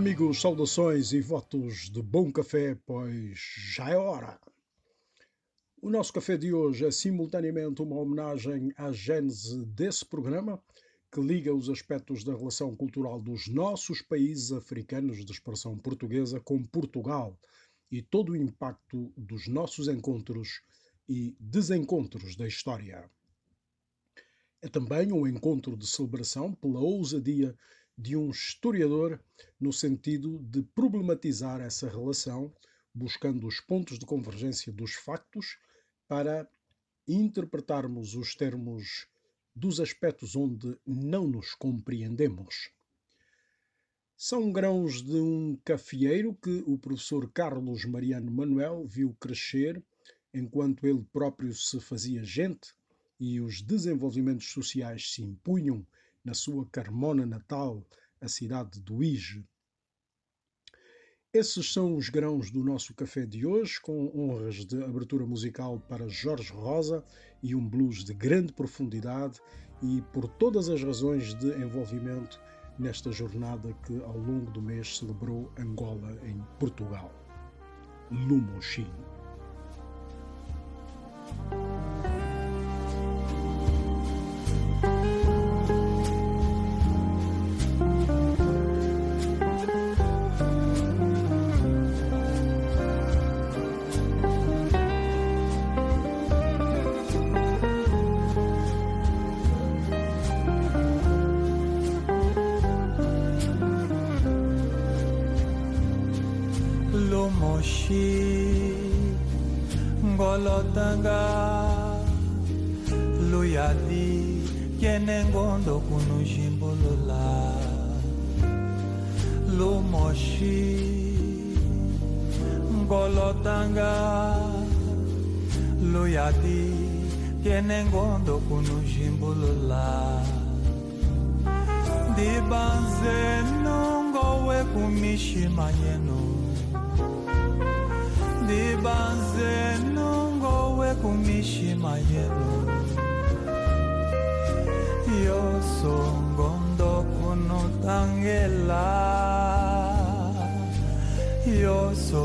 Amigos, saudações e votos de bom café, pois já é hora. O nosso café de hoje é simultaneamente uma homenagem à gênese desse programa, que liga os aspectos da relação cultural dos nossos países africanos de expressão portuguesa com Portugal e todo o impacto dos nossos encontros e desencontros da história. É também um encontro de celebração pela ousadia de um historiador no sentido de problematizar essa relação, buscando os pontos de convergência dos factos para interpretarmos os termos dos aspectos onde não nos compreendemos. São grãos de um cafeeiro que o professor Carlos Mariano Manuel viu crescer enquanto ele próprio se fazia gente e os desenvolvimentos sociais se impunham na sua Carmona natal, a cidade do Ige. Esses são os grãos do nosso café de hoje, com honras de abertura musical para Jorge Rosa e um blues de grande profundidade e por todas as razões de envolvimento nesta jornada que ao longo do mês celebrou Angola em Portugal. kenengondo kunujimbulula ndibanze nongowe é kumishima yenu ndibanze nongowe kumishima é yenu yosongondo kunutangela yoso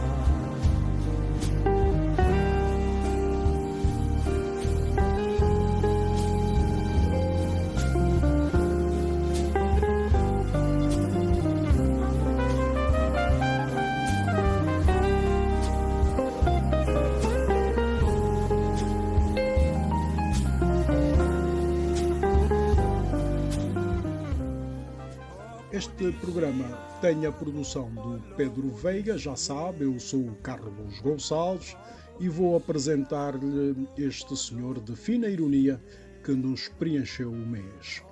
programa tem a produção do Pedro Veiga, já sabe, eu sou o Carlos Gonçalves e vou apresentar-lhe este senhor de fina ironia que nos preencheu o mês.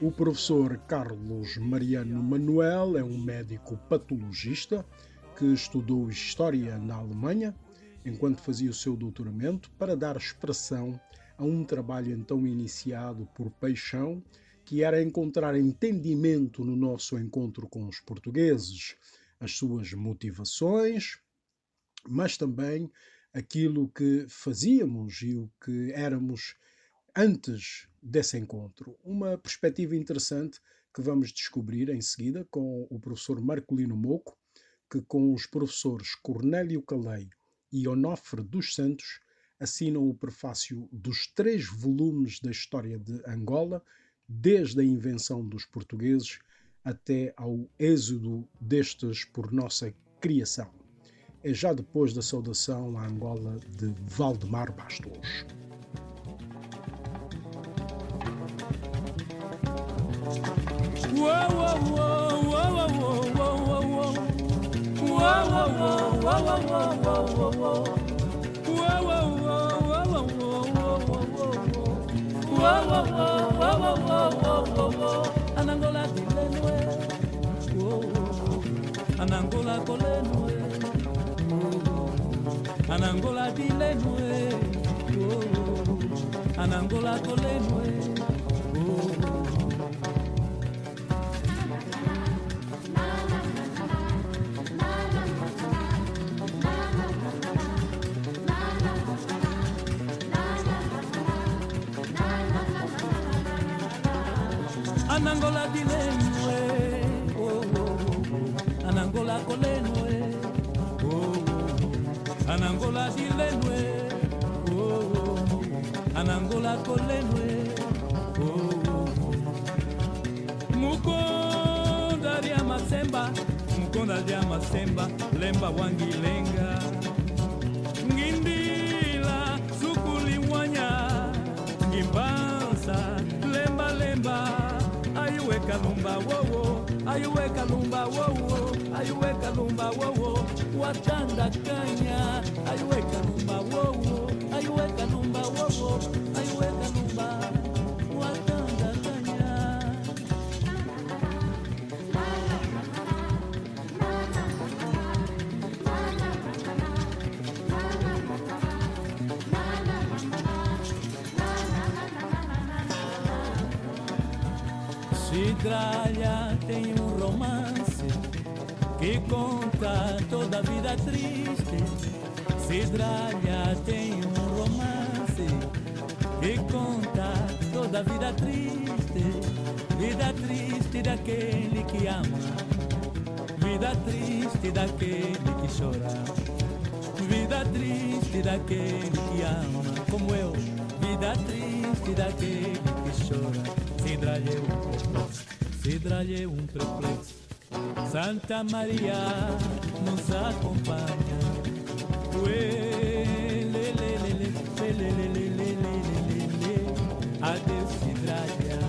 O professor Carlos Mariano Manuel é um médico patologista que estudou História na Alemanha enquanto fazia o seu doutoramento para dar expressão a um trabalho então iniciado por paixão que era encontrar entendimento no nosso encontro com os portugueses, as suas motivações, mas também aquilo que fazíamos e o que éramos antes desse encontro. Uma perspectiva interessante que vamos descobrir em seguida com o professor Marcolino Moco, que com os professores Cornélio Calei e Onofre dos Santos assinam o prefácio dos três volumes da história de Angola, desde a invenção dos portugueses até ao êxodo destes por nossa criação. É já depois da saudação à Angola de Valdemar Bastos. Anangola dilenwe, Anangola kolenwe, Anangola dilenwe, Anangola kolenwe. Anangola dilenwe, oh, oh, oh. Anangola kolenwe, oh, oh. Anangola dilenwe, oh, oh. Anangola kolenwe, oh, oh, oh. Mukonda ria masemba, mukonda ria masemba, lemba wangilenga. Kalumba wowo, ayuwe kalumba wowo, ayuwe kalumba wowo, watanda kanya, ayuwe kalumba Cidralha tem um romance que conta toda a vida triste. Cidralha tem um romance que conta toda a vida triste. Vida triste daquele que ama, vida triste daquele que chora. Vida triste daquele que ama, como eu. da triste, daquele que chora. Cidralha é um perplexo, Cidralha é um perplexo. Santa Maria nos acompanha. Adeus, Cidralha.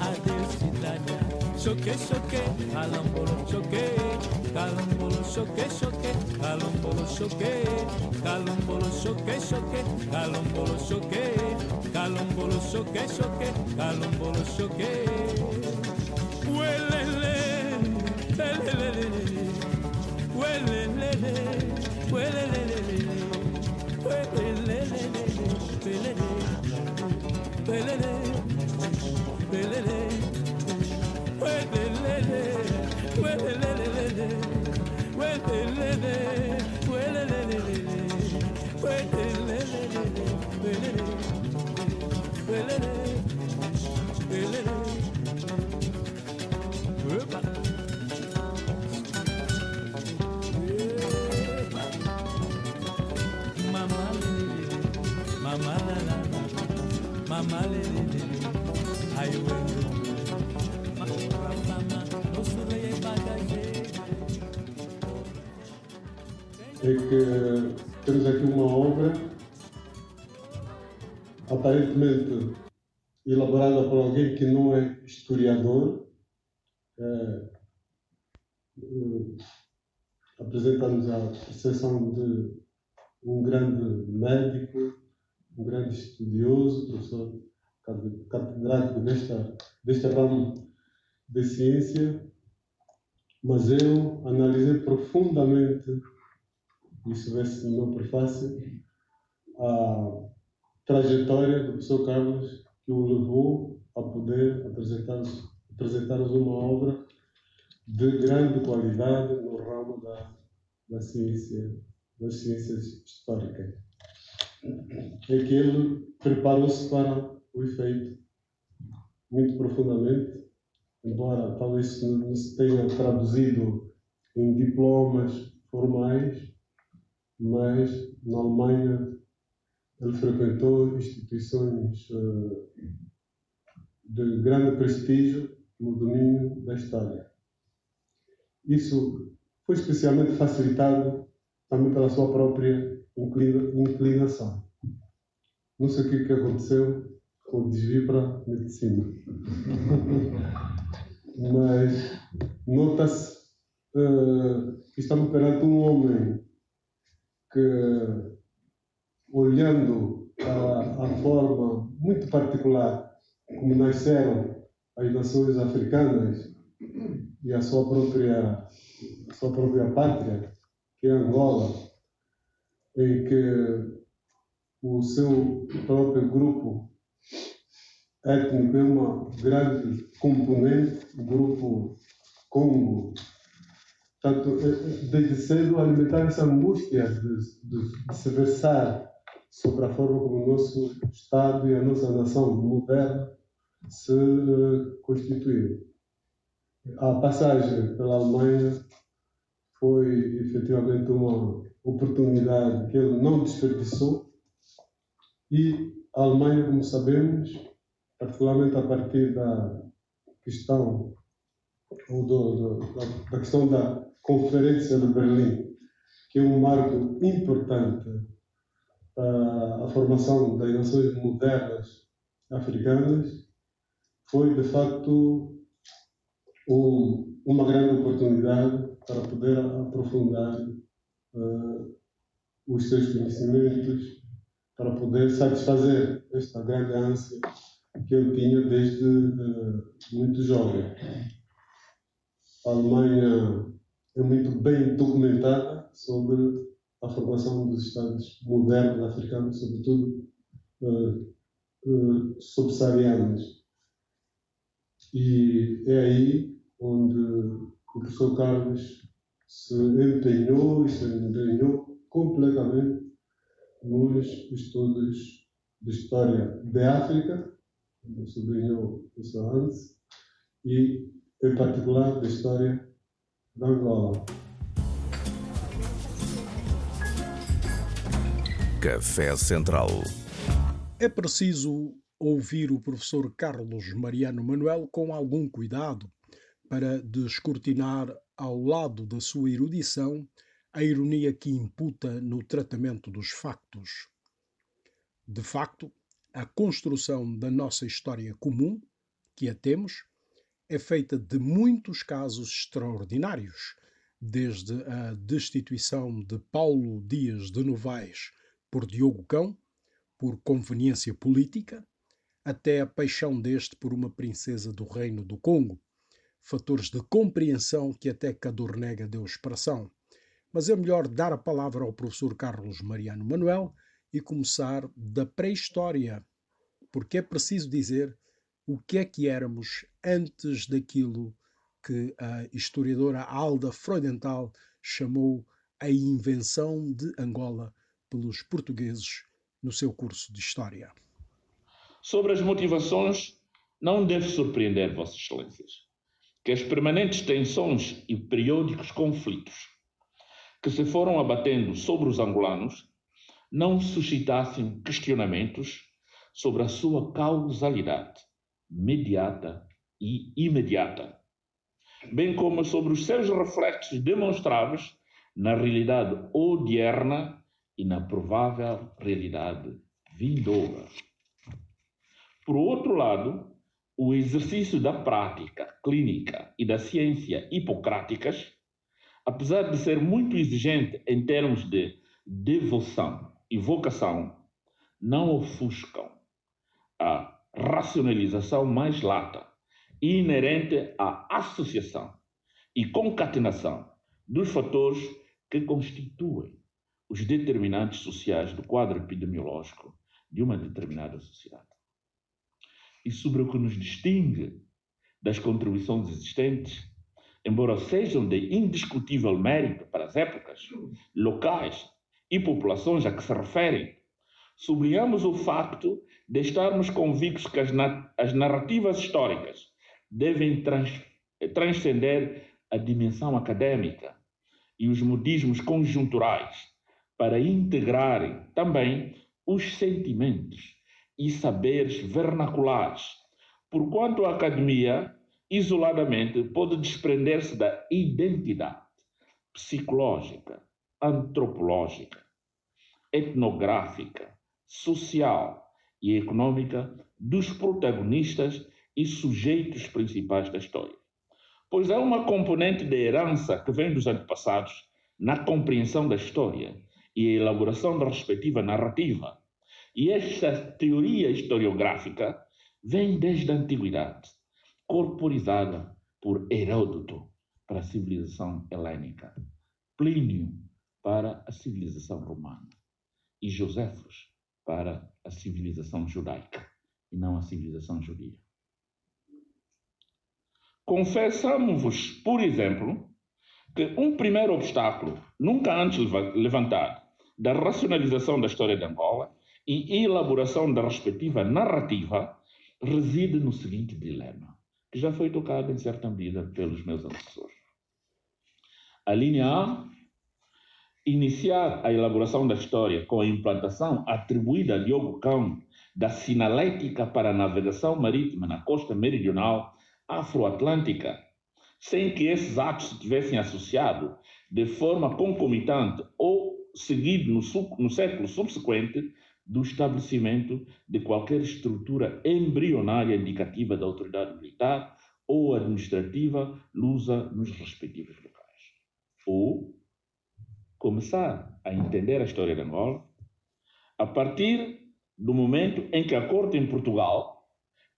Adeus, Cidralha. Alambolo, choque calambolo, choque, choque, calambolo, choque, calambolo, choque, choque, calambolo, choque, calambolo, choque, choque, calambolo, choque. Huelele, lelelele, huelelele, huelelele, huelelele, huelele, huelele, huelele. É que temos aqui uma obra aparentemente elaborada por alguém que não é historiador. É, eh, apresentamos a percepção de um grande médico, um grande estudioso, professor catedrático desta, deste ramo de ciência, mas eu analisei profundamente, isso vê-se no meu prefácio, a trajetória do professor Carlos que o levou a poder apresentar-nos apresentar uma obra de grande qualidade no ramo da, da ciência, das ciências históricas. É que ele preparou-se para o efeito muito profundamente, embora talvez não se tenha traduzido em diplomas formais, mas na Alemanha ele frequentou instituições de grande prestígio no domínio da história. Isso foi especialmente facilitado também pela sua própria inclinação. Não sei o que, que aconteceu o desvio para a medicina. Mas nota-se uh, que estamos perante um homem que, olhando a, a forma muito particular como nasceram as nações africanas e a sua própria, a sua própria pátria, que é Angola, em que o seu próprio grupo é uma grande componente, o grupo Congo. Portanto, é, é, desde cedo alimentar essa angústia de, de, de se versar sobre a forma como o nosso Estado e a nossa nação moderna se uh, constituíram. A passagem pela Alemanha foi efetivamente uma oportunidade que ele não desperdiçou. E a Alemanha, como sabemos, particularmente a partir da questão ou do, do, da, da questão da Conferência de Berlim, que é um marco importante para a formação das nações modernas africanas, foi de facto um, uma grande oportunidade para poder aprofundar uh, os seus conhecimentos, para poder satisfazer esta grande ânsia que eu tinha desde uh, muito jovem. A Alemanha é muito bem documentada sobre a formação dos Estados modernos africanos, sobretudo uh, uh, subsaarianos. E é aí onde o professor Carlos se empenhou e se empenhou completamente nos estudos de história da África, como sublinhou isso antes, e em particular da história da Angola. Café Central. É preciso ouvir o professor Carlos Mariano Manuel com algum cuidado para descortinar, ao lado da sua erudição, a ironia que imputa no tratamento dos factos. De facto, a construção da nossa história comum, que a temos, é feita de muitos casos extraordinários, desde a destituição de Paulo Dias de Novaes por Diogo Cão, por conveniência política, até a paixão deste por uma princesa do Reino do Congo, fatores de compreensão que até Cadornega deu expressão. Mas é melhor dar a palavra ao professor Carlos Mariano Manuel e começar da pré-história, porque é preciso dizer o que é que éramos antes daquilo que a historiadora Alda Freudenthal chamou a invenção de Angola pelos portugueses no seu curso de História. Sobre as motivações, não deve surpreender Vossas Excelências que as permanentes tensões e periódicos conflitos que se foram abatendo sobre os angolanos não suscitassem questionamentos sobre a sua causalidade mediata e imediata, bem como sobre os seus reflexos demonstráveis na realidade odierna e na provável realidade vindoura. Por outro lado, o exercício da prática clínica e da ciência hipocráticas, apesar de ser muito exigente em termos de devoção e vocação, não ofuscam a racionalização mais lata inerente à associação e concatenação dos fatores que constituem os determinantes sociais do quadro epidemiológico de uma determinada sociedade. E sobre o que nos distingue das contribuições existentes, embora sejam de indiscutível mérito para as épocas, locais e populações a que se referem, sublinhamos o facto de estarmos convictos que as, na as narrativas históricas devem trans transcender a dimensão acadêmica e os modismos conjunturais para integrarem também os sentimentos e saberes vernaculares, porquanto a academia, isoladamente, pode desprender-se da identidade psicológica, antropológica, etnográfica, social e econômica dos protagonistas e sujeitos principais da história. Pois há uma componente de herança que vem dos antepassados na compreensão da história e a elaboração da respectiva narrativa. E esta teoria historiográfica vem desde a antiguidade, corporizada por Heródoto para a civilização helênica, Plínio para a civilização romana e Joséfos para a civilização judaica e não a civilização judia. Confessamos-vos, por exemplo, que um primeiro obstáculo, nunca antes levantado, da racionalização da história de Angola e elaboração da respectiva narrativa reside no seguinte dilema, que já foi tocado em certa medida pelos meus antecessores. A linha A, iniciar a elaboração da história com a implantação atribuída a Diogo Cão da sinalética para a navegação marítima na costa meridional afroatlântica, sem que esses atos se tivessem associado de forma concomitante ou seguido no, no século subsequente do estabelecimento de qualquer estrutura embrionária indicativa da autoridade militar ou administrativa lusa nos respectivos locais. Ou começar a entender a história de Angola a partir do momento em que a Corte em Portugal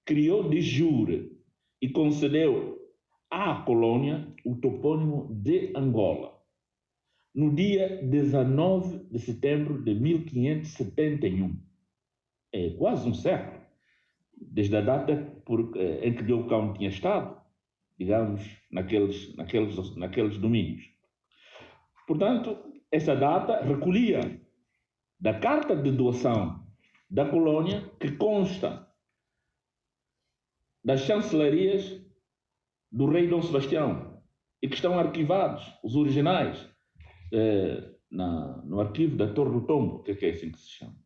criou de jure e concedeu à colônia o topônimo de Angola, no dia 19 de setembro de 1571. É quase um século, desde a data por, eh, em que Diogo Cão tinha estado, digamos, naqueles, naqueles, naqueles domínios. Portanto, essa data recolhia da carta de doação da colônia, que consta das chancelarias do rei Dom Sebastião e que estão arquivados, os originais, eh, na, no arquivo da Torre do Tombo, que é assim que se chama.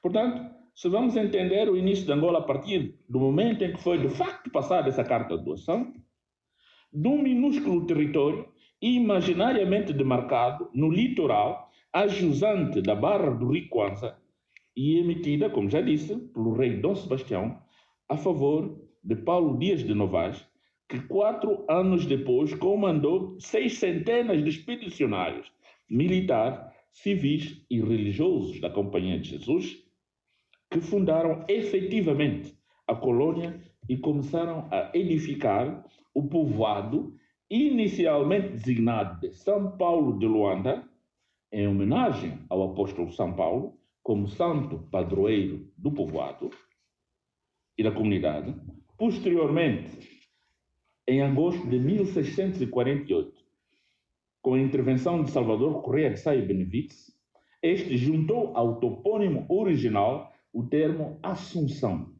Portanto, se vamos entender o início de Angola a partir do momento em que foi de facto passada essa carta de doação, de um minúsculo território imaginariamente demarcado no litoral, a jusante da Barra do Rio Kwanza, e emitida, como já disse, pelo rei Dom Sebastião, a favor de Paulo Dias de Novaes, que quatro anos depois comandou seis centenas de expedicionários militares, civis e religiosos da Companhia de Jesus, que fundaram efetivamente a colônia e começaram a edificar o povoado inicialmente designado de São Paulo de Luanda, em homenagem ao apóstolo São Paulo, como santo padroeiro do povoado e da comunidade. Posteriormente, em agosto de 1648, com a intervenção de Salvador Correia de Sá e este juntou ao topônimo original o termo Assunção,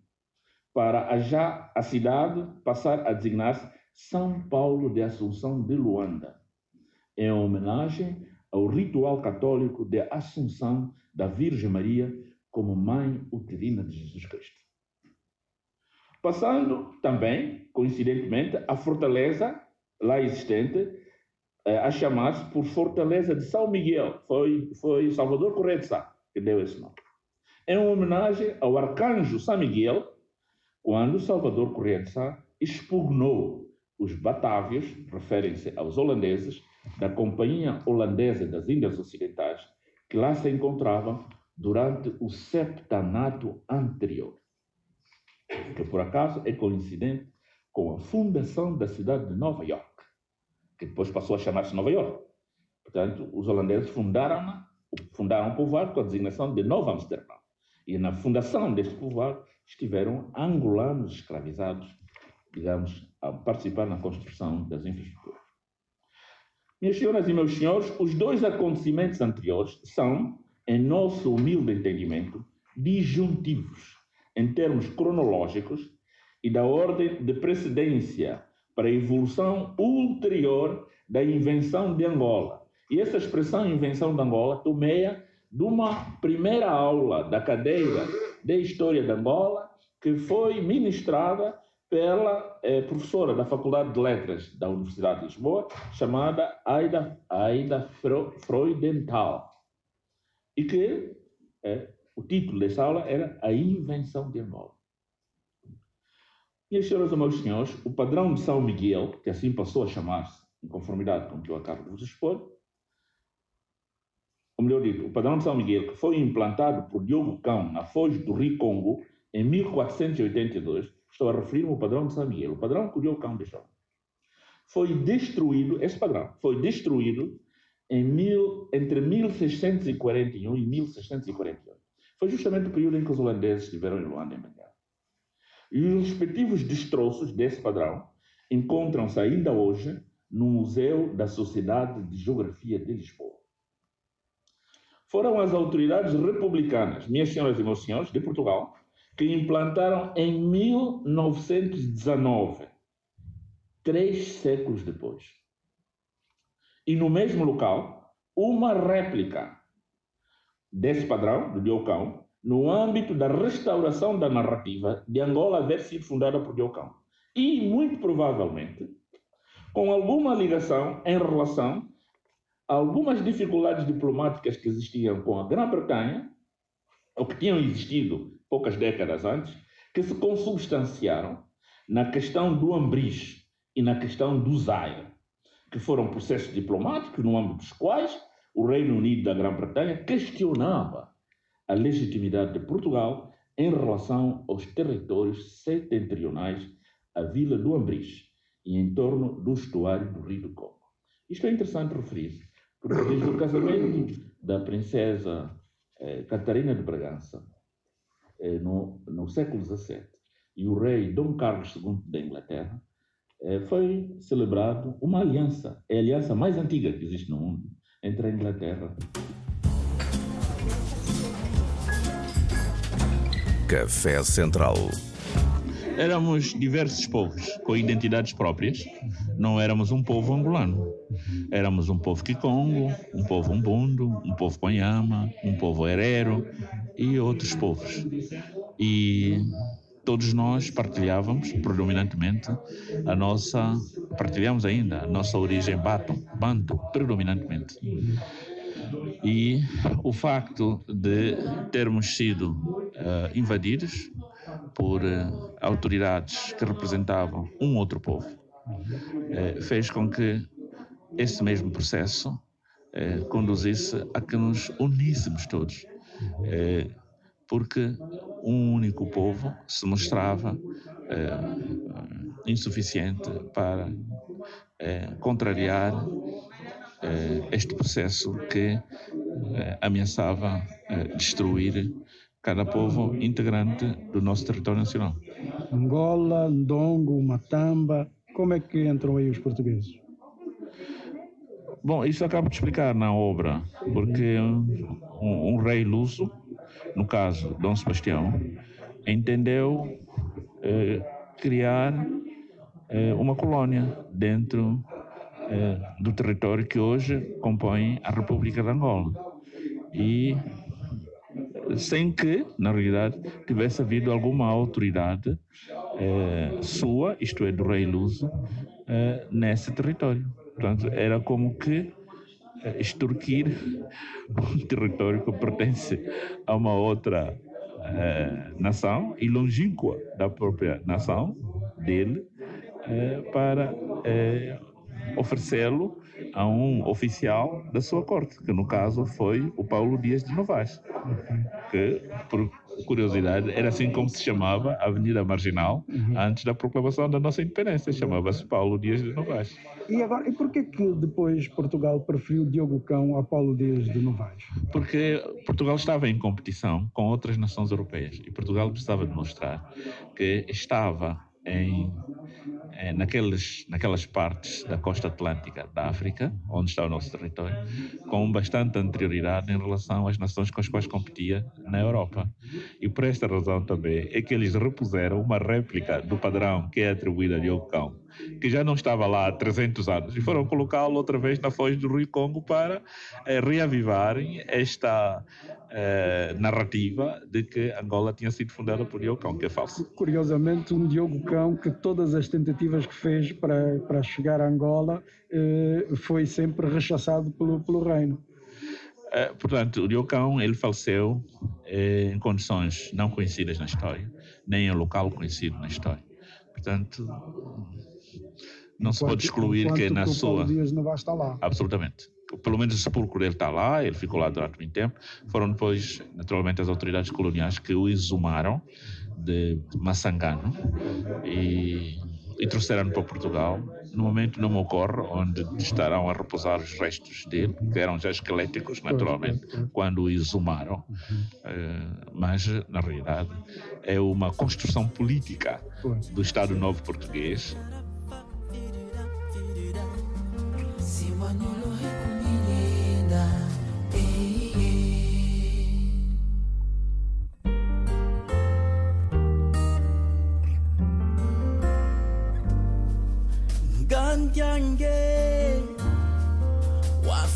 para já a cidade passar a designar-se São Paulo de Assunção de Luanda, em homenagem ao ritual católico de Assunção da Virgem Maria como Mãe uterina de Jesus Cristo. Passando também, coincidentemente, a fortaleza lá existente, eh, a chamar-se por Fortaleza de São Miguel. Foi, foi Salvador Correia de Sá que deu esse nome. Em homenagem ao arcanjo São Miguel, quando Salvador Correia de Sá expugnou os batávios, referem-se aos holandeses, da Companhia Holandesa das Índias Ocidentais, que lá se encontravam durante o septanato anterior que por acaso é coincidente com a fundação da cidade de Nova York, que depois passou a chamar-se Nova York. Portanto, os holandeses fundaram, fundaram o povoado com a designação de Nova Amsterdã. E na fundação deste povoado estiveram angolanos escravizados, digamos, a participar na construção das infraestruturas. Minhas senhoras e meus senhores, os dois acontecimentos anteriores são, em nosso humilde entendimento, disjuntivos em termos cronológicos e da ordem de precedência para a evolução ulterior da invenção de Angola. E essa expressão invenção de Angola tomeia de uma primeira aula da cadeira de História de Angola que foi ministrada pela eh, professora da Faculdade de Letras da Universidade de Lisboa, chamada Aida, Aida Freudenthal, e que eh, o título dessa aula era A Invenção de Angola. Minhas senhoras e meus senhores, o padrão de São Miguel, que assim passou a chamar-se, em conformidade com o que eu acabo de vos expor, ou melhor dito, o padrão de São Miguel, que foi implantado por Diogo Cão na Foz do Rio Congo em 1482, estou a referir-me ao padrão de São Miguel, o padrão que o Diogo Cão deixou, foi destruído, esse padrão foi destruído em mil, entre 1641 e 1648. Foi justamente o período em que os holandeses estiveram em Luanda em Benguela. E os respectivos destroços desse padrão encontram-se ainda hoje no Museu da Sociedade de Geografia de Lisboa. Foram as autoridades republicanas, minhas senhoras e meus senhores, de Portugal, que implantaram em 1919, três séculos depois. E no mesmo local, uma réplica desse padrão, do Diocão, no âmbito da restauração da narrativa de Angola haver sido fundada por Diocão. E, muito provavelmente, com alguma ligação em relação a algumas dificuldades diplomáticas que existiam com a Grã-Bretanha, ou que tinham existido poucas décadas antes, que se consubstanciaram na questão do Ambris e na questão do Zaire, que foram processos diplomáticos no âmbito dos quais o Reino Unido da Grã-Bretanha questionava a legitimidade de Portugal em relação aos territórios setentrionais, a vila do Ambris e em torno do estuário do Rio do Congo. Isto é interessante referir, porque desde o casamento da princesa eh, Catarina de Bragança, eh, no, no século XVII, e o rei Dom Carlos II da Inglaterra, eh, foi celebrado uma aliança, é a aliança mais antiga que existe no mundo, entre a Inglaterra. Café Central. Éramos diversos povos com identidades próprias. Não éramos um povo angolano. Éramos um povo Kikongo, um povo Umbundo, um povo Conhama, um povo Herero e outros povos. E todos nós partilhávamos predominantemente a nossa, partilhamos ainda a nossa origem Bato, Banto, predominantemente. E o facto de termos sido uh, invadidos por uh, autoridades que representavam um outro povo uh, fez com que esse mesmo processo conduzisse a que nos uníssemos todos porque um único povo se mostrava eh, insuficiente para eh, contrariar eh, este processo que ameaçava destruir cada povo integrante do nosso território nacional. Angola, Ndongo, Matamba, como é que entram aí os portugueses? Bom, isso acabo de explicar na obra, porque um, um rei luso no caso Dom Sebastião, entendeu eh, criar eh, uma colônia dentro eh, do território que hoje compõe a República de Angola. E sem que, na realidade, tivesse havido alguma autoridade eh, sua, isto é, do rei Luso, eh, nesse território. Portanto, era como que extorquir um território que pertence a uma outra eh, nação e longínqua da própria nação dele eh, para eh, oferecê-lo a um oficial da sua corte, que no caso foi o Paulo Dias de Novaes, que por curiosidade, era assim como se chamava a Avenida Marginal uhum. antes da proclamação da nossa independência. Chamava-se Paulo Dias de Novaes. E agora, e porquê que depois Portugal preferiu Diogo Cão a Paulo Dias de Novaes? Porque Portugal estava em competição com outras nações europeias e Portugal precisava demonstrar que estava em é, naqueles, naquelas partes da costa atlântica da África, onde está o nosso território, com bastante anterioridade em relação às nações com as quais competia na Europa. E por esta razão também é que eles repuseram uma réplica do padrão que é atribuído a Diogo Cão, que já não estava lá há 300 anos, e foram colocá-lo outra vez na foz do Rio Congo para é, reavivarem esta eh, narrativa de que Angola tinha sido fundada por Diogo Cão, que é falso. Curiosamente, um Diogo Cão que todas as tentativas que fez para, para chegar a Angola eh, foi sempre rechaçado pelo, pelo reino. Eh, portanto, o Diogo Cão, ele faleceu em condições não conhecidas na história, nem em local conhecido na história. Portanto, não se pode Enquanto- excluir que enquanto na Paulo sua... Dias Navas está lá. Absolutamente. Pelo menos o sepulcro dele está lá, ele ficou lá durante muito tempo. Foram depois, naturalmente, as autoridades coloniais que o exumaram de Massangano e, e trouxeram para Portugal. No momento não me ocorre onde estarão a repousar os restos dele, que eram já esqueléticos, naturalmente, quando o exumaram. Eh, mas, na realidade, é uma construção política do Estado Novo Português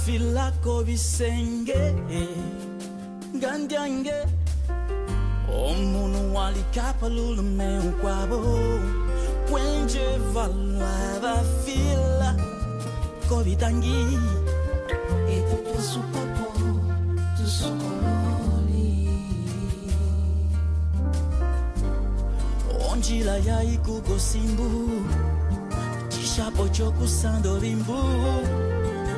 filako bisenge ngandyange omunu walikapalulume ukwabo kwenje valwaba fila kobitangi etutusukoko tusukololi onjila ya ikukosimbu cishapo cokusando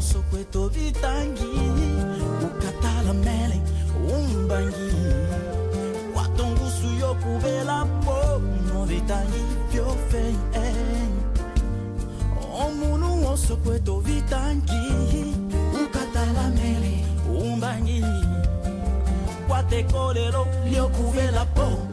nyonso kweto bitangi mokatala mele umbangi. Kwatongusu yokubela mpono bitangi byofei eh. omunu nyonso kweto bitangi mokatala mele umbangi. Kwatekolelo lyokubela po.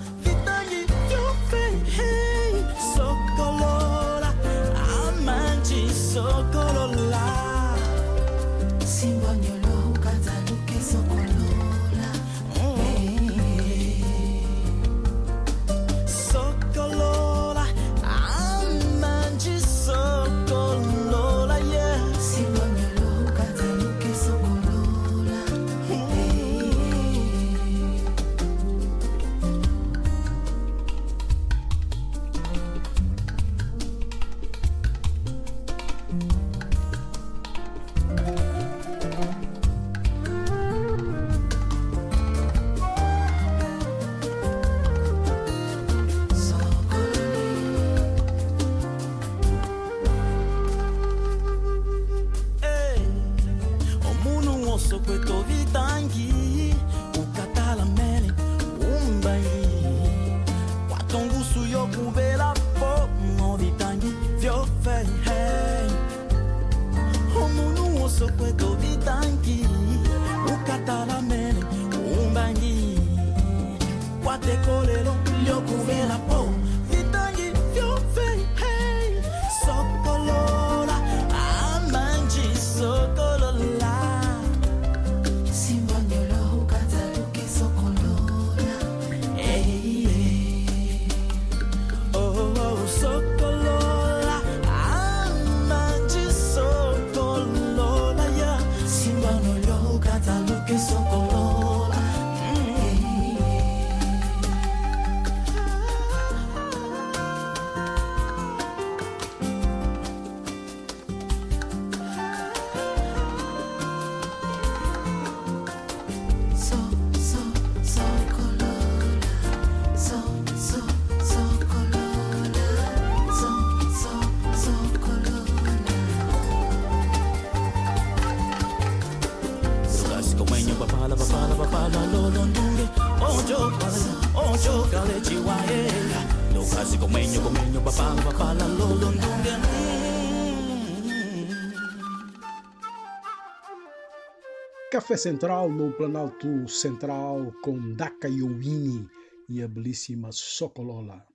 Café Central no Planalto Central com Daka Yowini e a belíssima Sokolola.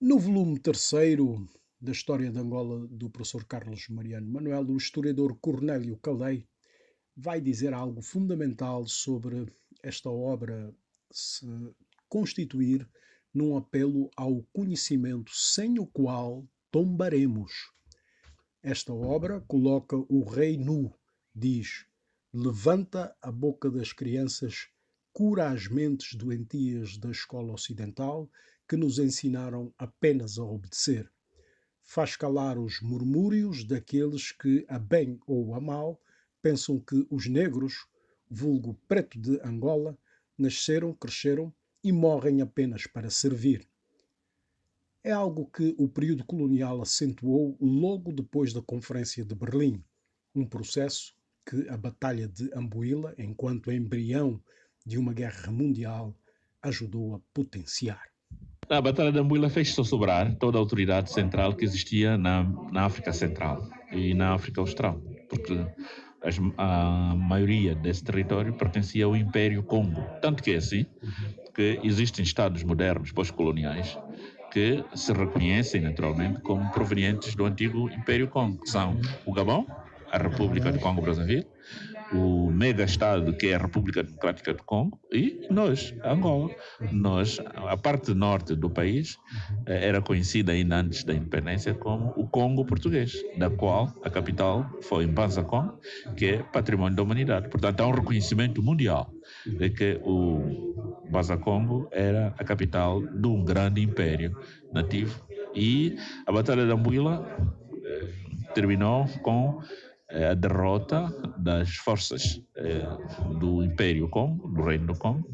No volume terceiro da História de Angola do professor Carlos Mariano Manuel, o historiador Cornélio Caldei vai dizer algo fundamental sobre esta obra se constituir num apelo ao conhecimento sem o qual tombaremos. Esta obra coloca o rei nu, diz, levanta a boca das crianças, cura as mentes doentias da escola ocidental que nos ensinaram apenas a obedecer. Faz calar os murmúrios daqueles que, a bem ou a mal, pensam que os negros, vulgo preto de Angola, nasceram, cresceram e morrem apenas para servir. É algo que o período colonial acentuou logo depois da Conferência de Berlim, um processo que a Batalha de Ambuila, enquanto embrião de uma guerra mundial, ajudou a potenciar. A Batalha de Ambuila fez sobrar toda a autoridade central que existia na, na África Central e na África Austral, porque a maioria desse território pertencia ao Império Congo. Tanto que é assim que existem estados modernos pós-coloniais que se reconhecem naturalmente como provenientes do antigo Império Congo, que são o Gabão, a República do Congo-Brazzaville, o mega-estado que é a República Democrática do Congo e nós, Angola. Nós, a parte norte do país eh, era conhecida ainda antes da independência como o Congo português, da qual a capital foi Mbanza Congo, que é patrimônio da humanidade. Portanto, há um reconhecimento mundial de que o Mbanza Congo era a capital de um grande império nativo e a Batalha de Ambuila eh, terminou com a derrota das forças eh, do Império Congo, do Reino do Congo,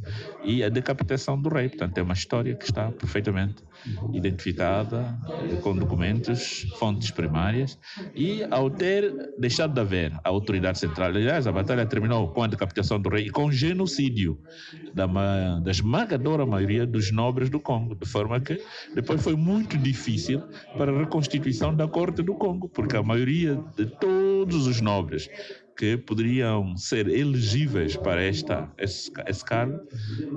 e a decapitação do rei. Portanto, é uma história que está perfeitamente identificada eh, com documentos, fontes primárias, e ao ter deixado de haver a autoridade central, aliás, a batalha terminou com a decapitação do rei e com o genocídio da, da esmagadora maioria dos nobres do Congo, de forma que depois foi muito difícil para a reconstituição da corte do Congo, porque a maioria de todos os nobres que poderiam ser elegíveis para esta, esse, cargo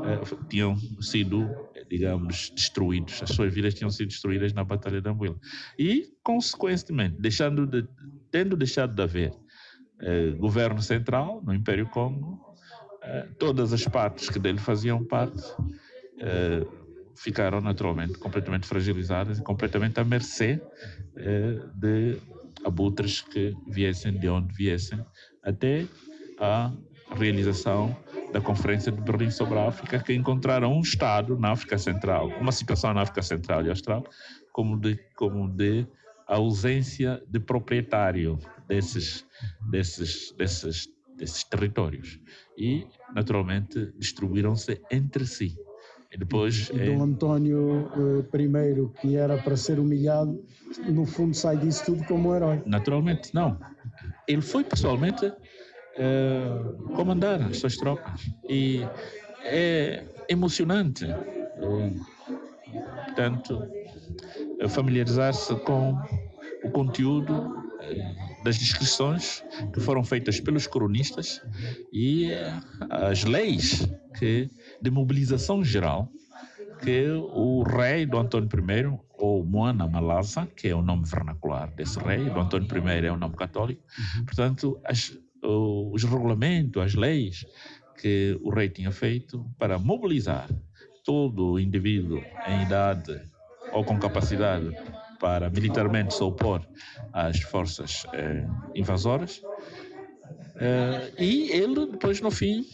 eh, tinham sido, digamos, destruídos. As suas vidas tinham sido destruídas na Batalha de Anguila. E, consequentemente, deixando de, tendo deixado de haver eh, governo central no Império Congo, eh, todas as partes que dele faziam parte eh, ficaram naturalmente completamente fragilizadas e completamente à mercê eh, de abutres que viessem de onde viessem, até a realização da Conferência de Berlim sobre a África, que encontraram um Estado na África Central, uma situação na África Central e Austral, como de, como de ausência de proprietário desses, desses, desses, desses territórios. E, naturalmente, distribuíram-se entre si. E depois. E Dom António eh, I, que era para ser humilhado, no fundo sai disso tudo como um herói. Naturalmente, não. Ele foi pessoalmente eh, comandar as suas tropas. E é emocionante, eh, portanto, familiarizar-se com o conteúdo das descrições que foram feitas pelos cronistas e as leis que de mobilização geral que o rei do Antônio I, ou Moana Malasa, que é o nome vernacular desse rei, do Antônio I é o nome católico, portanto, as, os regulamentos, as leis que o rei tinha feito para mobilizar todo o indivíduo em idade ou com capacidade para militarmente se opor às forças eh, invasoras. Eh, e ele, depois, no fim,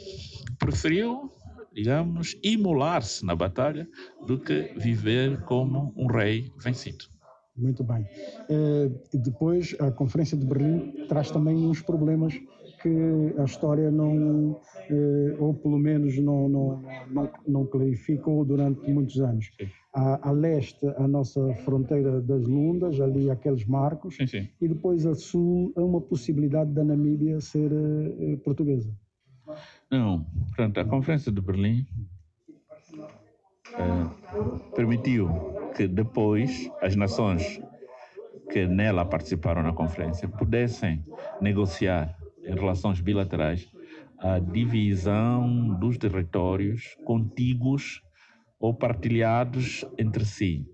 preferiu digamos, imolar-se na batalha do que viver como um rei vencido. Muito bem. Uh, depois, a Conferência de Berlim traz também uns problemas que a história não, uh, ou pelo menos não, não, não, não clarificou durante muitos anos. A, a, leste, a nossa fronteira das Lundas, ali aqueles marcos, sim, sim. e depois a sul, uma possibilidade da Namíbia ser uh, portuguesa. Não, portanto, a Conferência de Berlim eh, permitiu que depois as nações que nela participaram na conferência pudessem negociar em relações bilaterais a divisão dos territórios contíguos ou partilhados entre si,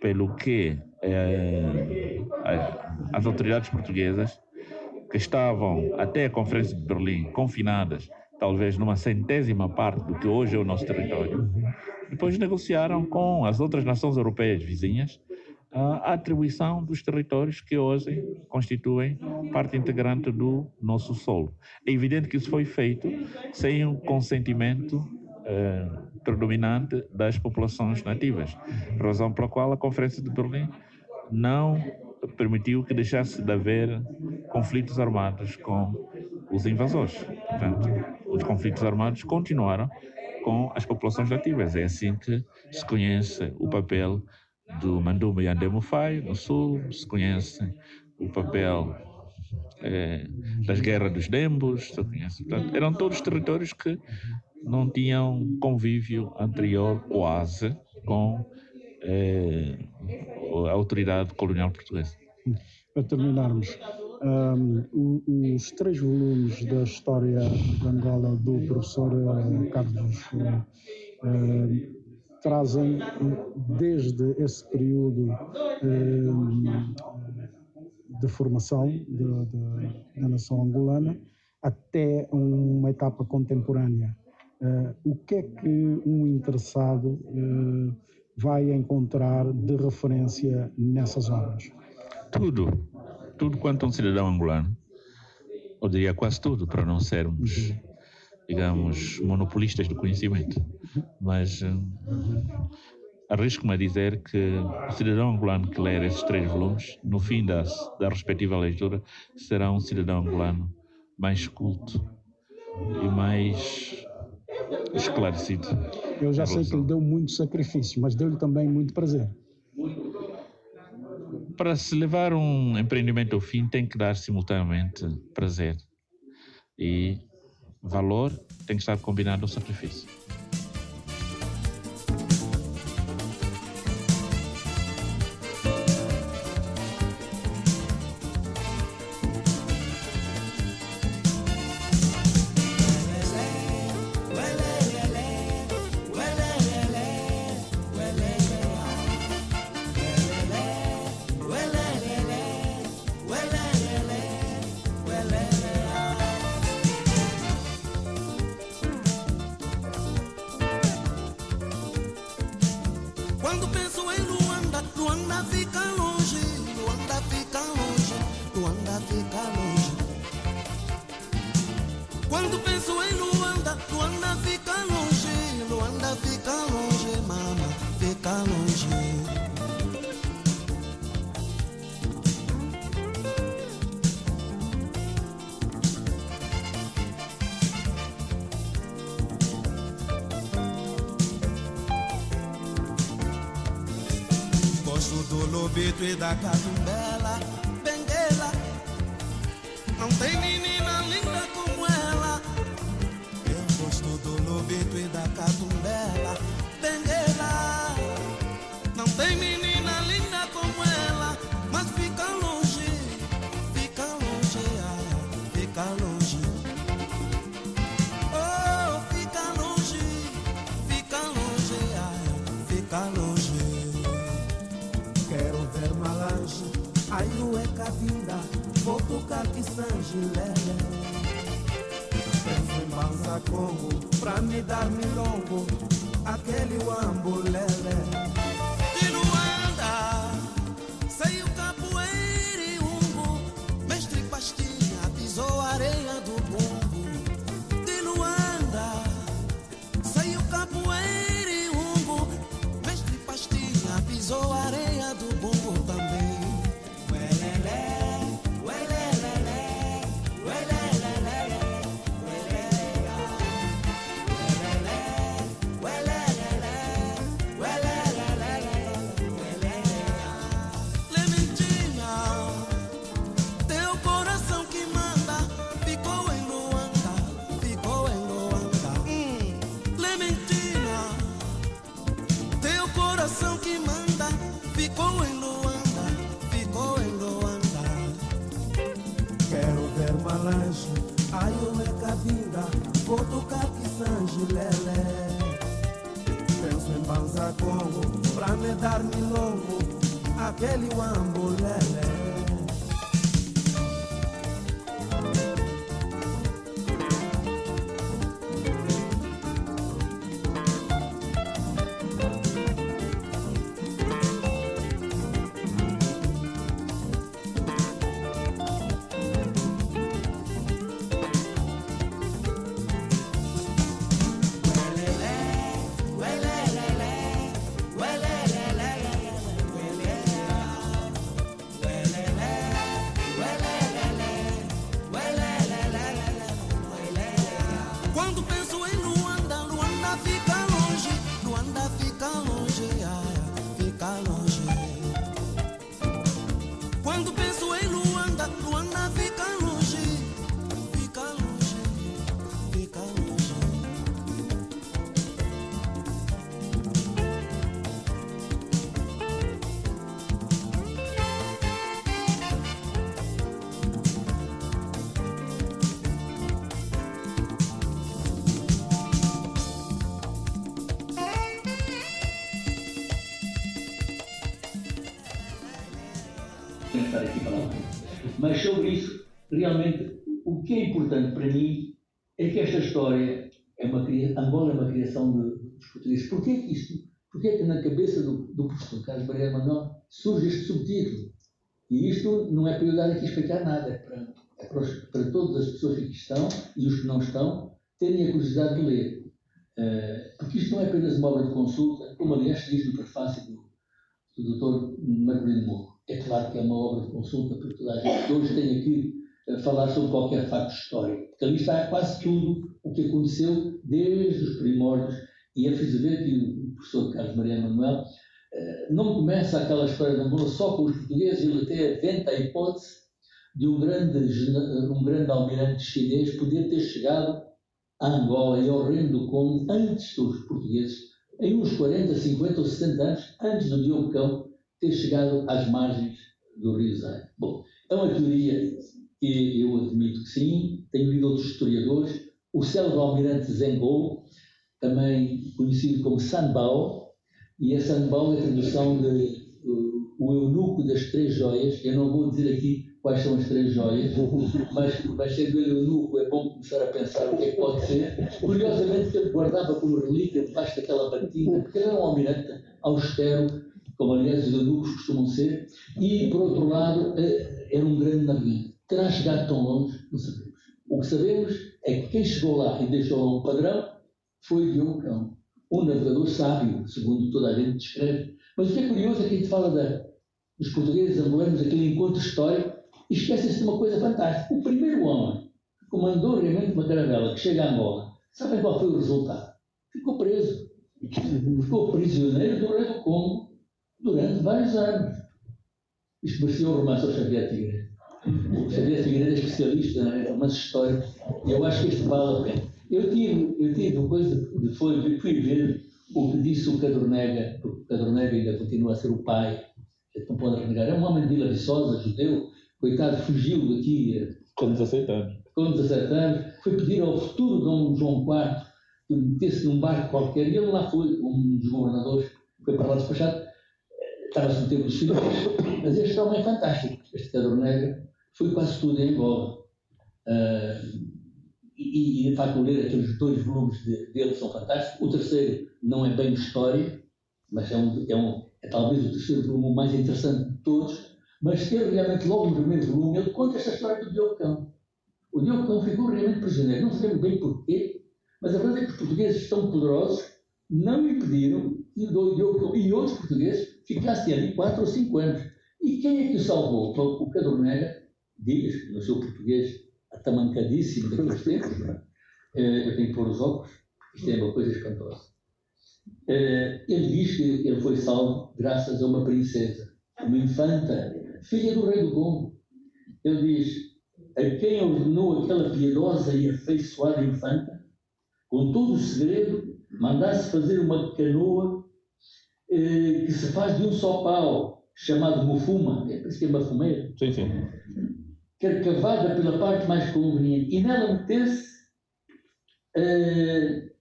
pelo que eh, as autoridades portuguesas que estavam até a Conferência de Berlim confinadas, talvez numa centésima parte do que hoje é o nosso território, depois negociaram com as outras nações europeias vizinhas a atribuição dos territórios que hoje constituem parte integrante do nosso solo. É evidente que isso foi feito sem o consentimento eh, predominante das populações nativas, razão pela qual a Conferência de Berlim não permitiu que deixasse de haver conflitos armados com os invasores. Portanto, os conflitos armados continuaram com as populações nativas. É assim que se conhece o papel do Manduma e Andemufai no sul, se conhece o papel eh, das guerras dos Dembos, se conhece. Portanto, eram todos territórios que não tinham convívio anterior quase com eh, a autoridade colonial portuguesa. Para terminarmos, o- os três volumes da história de Angola do professor eh, Carlos eh, eh, trazem desde esse período eh, de formação da nação angolana até uma etapa contemporânea. Eh, o que é que um interessado eh, vai encontrar de referência nessas obras? Tudo, tudo quanto um cidadão angolano, eu diria quase tudo, para não sermos, digamos, monopolistas do conhecimento. Mas eh, arrisco-me a dizer que o cidadão angolano que ler esses três volumes, no fim das, da respectiva leitura, será um cidadão angolano mais culto e mais esclarecido. Eu já sei que ele deu muito sacrifício, mas deu-lhe também muito prazer. Para se levar um empreendimento ao fim, tem que dar simultaneamente prazer. E valor tem que estar combinado ao sacrifício. Estar aqui falar. Mas sobre isso, realmente, o que é importante para mim é que esta história é uma Angola é uma criação de- dos portugueses. Porquê que isto? Porquê que na cabeça do, do professor Carlos Barreira Manuel surge este subtítulo? E isto não é para eu dar aqui explicar nada, é para, é para, os- para todas as pessoas que aqui estão e os que não estão terem a curiosidade de ler. Eh, porque isto não é apenas uma obra de consulta, como aliás se diz no prefácio do, do Dr. Marcelino Morro. É claro que é uma obra de consulta para toda a gente que hoje tem aqui a falar sobre qualquer facto histórico. Porque ali está quase tudo o que aconteceu desde os primórdios. E é preciso ver que o professor Carlos Maria Manuel eh, não começa aquela história de Angola só com os portugueses, ele até aventa a hipótese de um grande, um grande almirante chinês poder ter chegado a Angola e ao Reino do Congo antes dos portugueses, em uns 40, 50 ou 60 anos, antes do Diogo Cão ter chegado às margens do Rio Zaire. Bom, é uma teoria que eu admito que sim, tenho lido outros historiadores, o célebre almirante Zengou, também conhecido como Sanbao, e a Sanbao é a tradução de uh, o eunuco das três joias, eu não vou dizer aqui quais são as três joias, mas, mas sendo ele eunuco é bom começar a pensar o que é que pode ser. Curiosamente, ele guardava como relíquia debaixo daquela batina, porque ele era um almirante austero, como aliás os eunucos costumam ser, e por outro lado, eh, era um grande navegante. Terá chegado tão longe? Não sabemos. O que sabemos é que quem chegou lá e deixou lá um padrão foi Diogo Cão, um navegador sábio, segundo toda a gente descreve. Mas o que é curioso é que a gente fala da, dos portugueses angolanos, aquele encontro histórico, e esquece-se de uma coisa fantástica. O primeiro homem que comandou realmente uma caravela que chega a Angola, sabem qual foi o resultado? Ficou preso. Ficou prisioneiro do rei do Congo durante vários anos. Isto merecia um romance ao Xavier Figueiredo. O Xavier Figueiredo é especialista em romances históricos e eu acho que este vale a pena. Eu tive, eu tive uma coisa de foi, fui ver o que disse o Cadornega, porque o Cadornega ainda continua a ser o pai, a gente não pode renegar. É um homem de Vila Viçosa, judeu, coitado, fugiu daqui eh, Com 17 anos. com 17 anos, foi pedir ao futuro Dom João IV que metesse num barco qualquer, e ele lá foi, um dos governadores, foi para lá despachado, estava-se no tempo dos filhos, mas este homem é fantástico, este Cadornega, foi quase tudo em Angola. Ah, e, e, de facto, ler aqueles dois volumes de- dele são fantásticos. O terceiro não é bem história, mas é, um, é, um, é talvez o terceiro volume mais interessante de todos. Mas ele realmente, logo no primeiro volume, ele conta esta história do Diogo Cão. O Diogo Cão ficou realmente prisioneiro. Não sabemos bem porquê, mas a verdade é que os portugueses tão poderosos não impediram que o Diogo Cão e outros portugueses ficassem ali quatro ou cinco anos. E quem é que o salvou? O Cadornega, diz, no seu português atamancadíssimo daqueles tempos, é? Eh, eu tenho que pôr os óculos, isto é uma coisa espantosa. Eh, ele diz que ele foi salvo graças a uma princesa, uma infanta, filha do rei do Congo. Ele diz, a quem ordenou aquela piedosa e afeiçoada infanta, com todo o segredo, mandasse fazer uma canoa eh, que se faz de um só pau, chamado mufuma, é por isso que é mafumeiro, Sim, sim. carcavada pela parte mais conveniente, e nela metesse eh,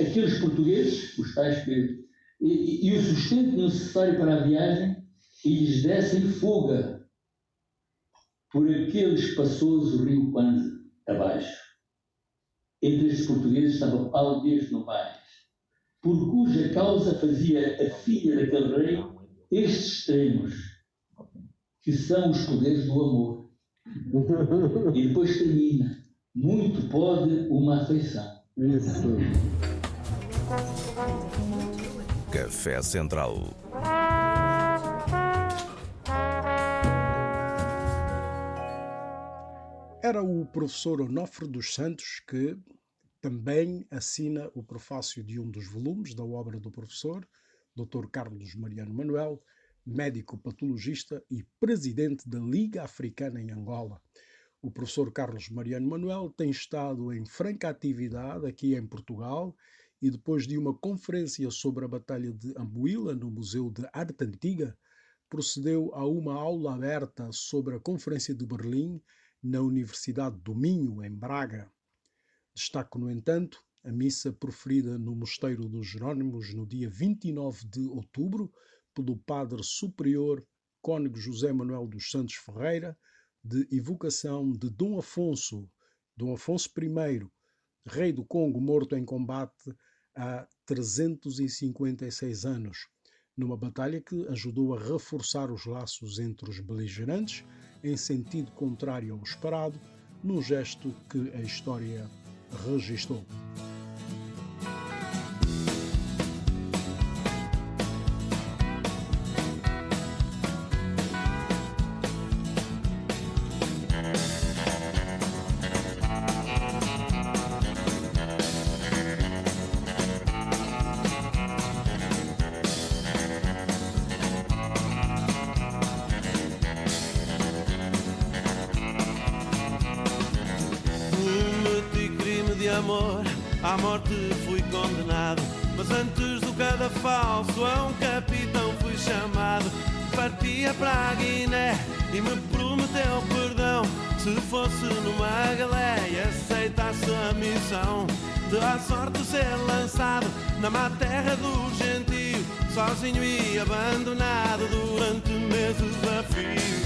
aqueles portugueses, os tais que. E, e, o sustento necessário para a viagem e lhes dessem fuga por aquele espaçoso rio Panza abaixo. Entre estes portugueses estava Paulo Dias Novaes, por cuja causa fazia a filha daquele rei estes extremos, que são os poderes do amor. E depois termina. Muito pode uma afeição. Isso. Café Central. Era o professor Onofre dos Santos que também assina o prefácio de um dos volumes da obra do professor, Dr. Carlos Mariano Manuel, médico patologista e presidente da Liga Africana em Angola. O professor Carlos Mariano Manuel tem estado em franca atividade aqui em Portugal e depois de uma conferência sobre a Batalha de Ambuila no Museu de Arte Antiga, procedeu a uma aula aberta sobre a Conferência de Berlim na Universidade do Minho, em Braga. Destaco, no entanto, a missa proferida no Mosteiro dos Jerónimos no dia 29 de outubro pelo Padre Superior Cônego José Manuel dos Santos Ferreira, de evocação de Dom Afonso, Dom Afonso I, rei do Congo morto em combate há 356 anos, numa batalha que ajudou a reforçar os laços entre os beligerantes em sentido contrário ao esperado, num gesto que a história registrou. Para a Guiné e me prometeu perdão. Se fosse numa galeia, aceitasse a missão. De à sorte ser lançado na má terra do gentio, sozinho e abandonado durante meses a fio.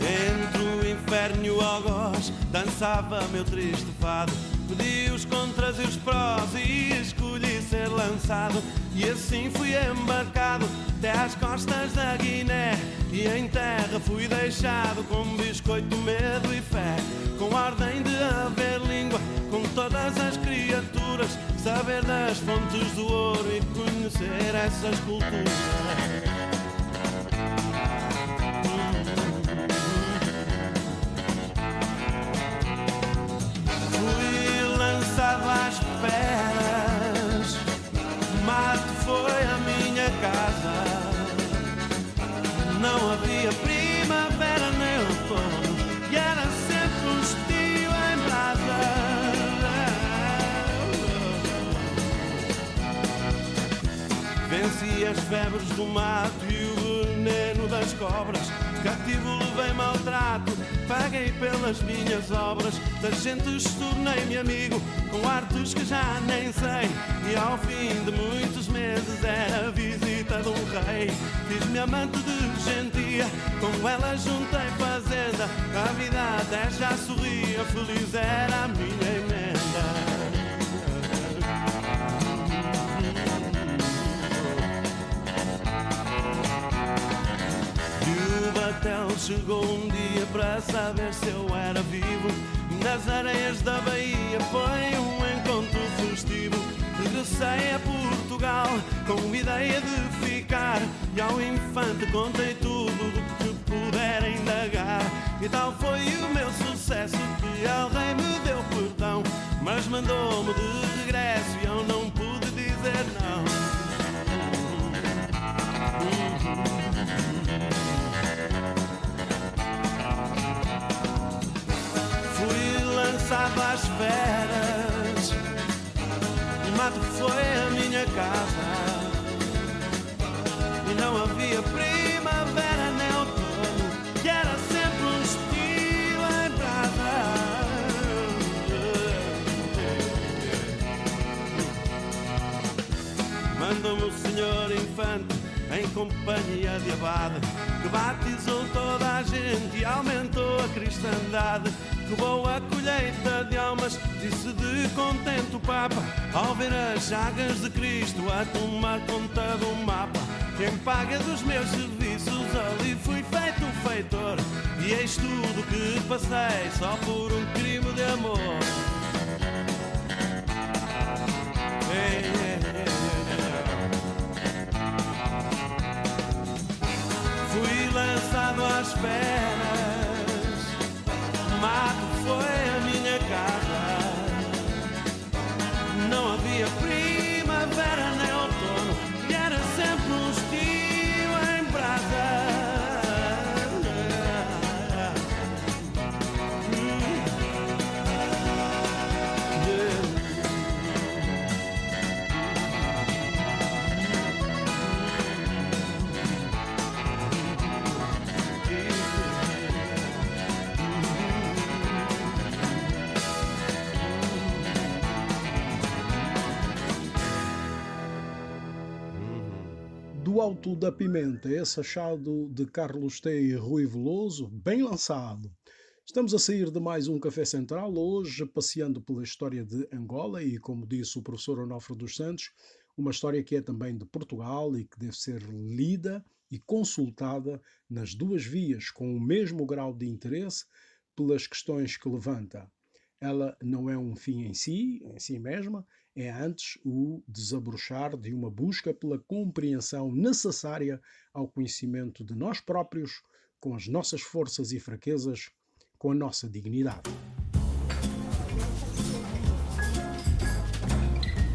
Entre o inferno e o algoz dançava meu triste fado. Pedi os contras os prós e escolhi ser lançado. E assim fui embarcado até às costas da Guiné. E em terra fui deixado com biscoito, medo e fé. Com ordem de haver língua com todas as criaturas. Saber das fontes do ouro e conhecer essas culturas. Às feras, mato foi a minha casa. Não havia primavera nem outono, e era sempre um estio em brasa. Venci as febres do mato e o veneno das cobras. Cativo levei maltrato, paguei pelas minhas obras. Das gentes tornei-me amigo, com artes que já nem sei. E ao fim de muitos meses era a visita de um rei. Fiz-me amante de gentia, com ela juntei fazenda. A vida até já sorria, feliz era a minha emenda. E o Batel chegou um dia para saber se eu era vivo. Nas areias da Bahia foi um encontro festivo. Regressei a Portugal com ideia de ficar. E ao infante contei tudo do que puder indagar. E tal foi o meu sucesso que ao rei me deu perdão. Mas mandou-me de regresso e eu não pude dizer não. passado às feras. O mato foi a minha casa. E não havia primavera nem outono. E era sempre um estilo em brasa. Mandou-me o senhor infante em companhia de abade. Que batizou toda a gente e aumentou a cristandade que boa colheita de almas, disse de contente o Papa, ao ver as chagas de Cristo a tomar conta do mapa. Quem paga dos meus serviços ali fui feito feitor, e eis tudo que passei só por um crime de amor. Ei, ei. Fui lançado às pernas, mato foi a minha casa. Não havia Do Alto da Pimenta, esse achado de Carlos T. e Rui Veloso, bem lançado. Estamos a sair de mais um Café Central, hoje passeando pela história de Angola e, como disse o professor Onofre dos Santos, uma história que é também de Portugal e que deve ser lida e consultada nas duas vias com o mesmo grau de interesse pelas questões que levanta. Ela não é um fim em si, em si mesma, é antes o desabrochar de uma busca pela compreensão necessária ao conhecimento de nós próprios, com as nossas forças e fraquezas, com a nossa dignidade.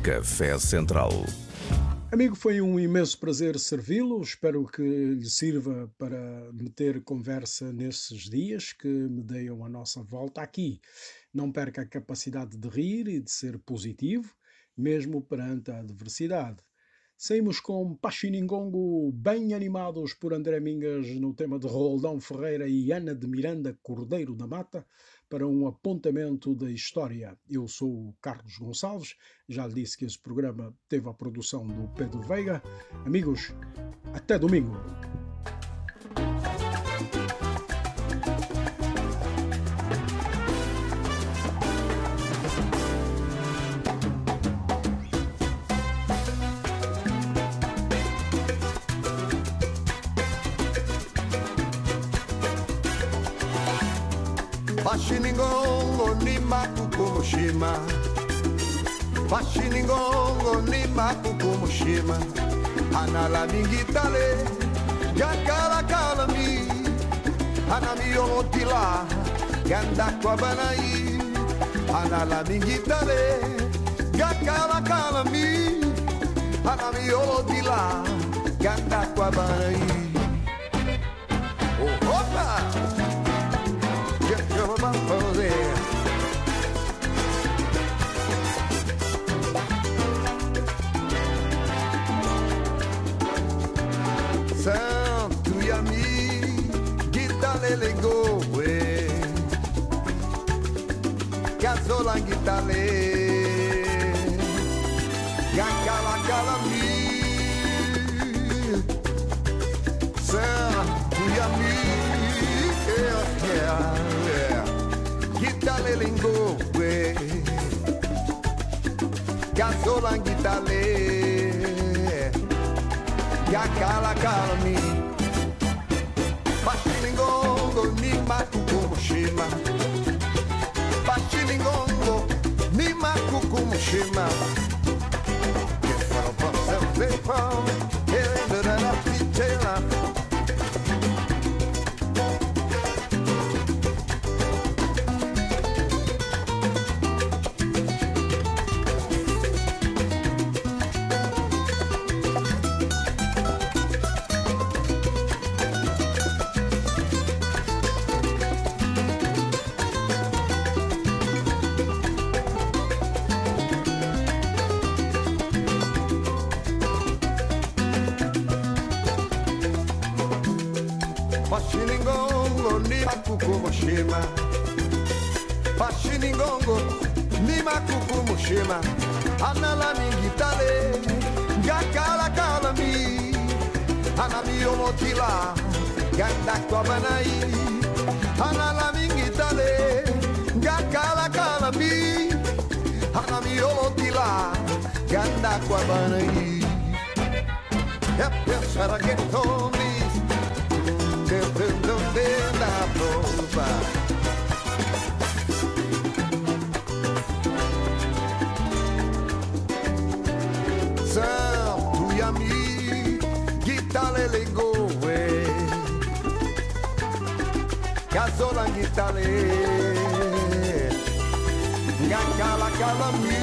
Café Central. Amigo, foi um imenso prazer servi-lo. Espero que lhe sirva para meter conversa nesses dias que me deiam a nossa volta aqui. Não perca a capacidade de rir e de ser positivo, mesmo perante a adversidade. Saímos com Paxiningongo bem animados por André Mingas no tema de Roldão Ferreira e Ana de Miranda Cordeiro da Mata para um apontamento da história. Eu sou o Carlos Gonçalves, já lhe disse que esse programa teve a produção do Pedro Veiga. Amigos, até domingo. Pashiningongo ni makukumushima Pashiningongo ni makukumushima Anala mingitale Gakala kalami Anami otila Ganda kwa banai Anala mingitale Gakala kalami Anami otila Ganda kwa banai Gazola guitale. Gakala calami. Santo e ami, yeah, yeah. Guitale lingoe. Gazola guitale. Yakala calami. Bachilingongo ni makukumushima. Bachilingongo ni makukumushima. Que foram para o seu vepão. Miolo tila Ganda kwa banai Ana la mingitale Gakala kala mi Ana miolo tila Ganda kwa banai É pensar que tomes De de de de da prova Casola gitale Gakala kalami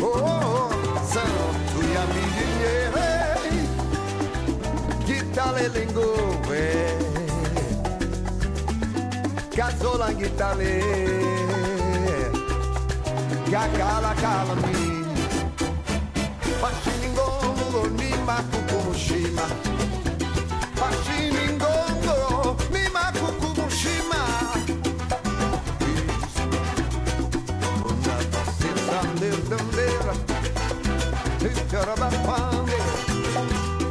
Oh, santo e ami Gitale lengoe Casola gitale Gakala kalami choroba pande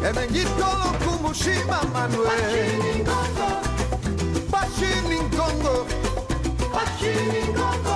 Emenyikolo kumushima Manuel. Bashiningongo Bashiningongo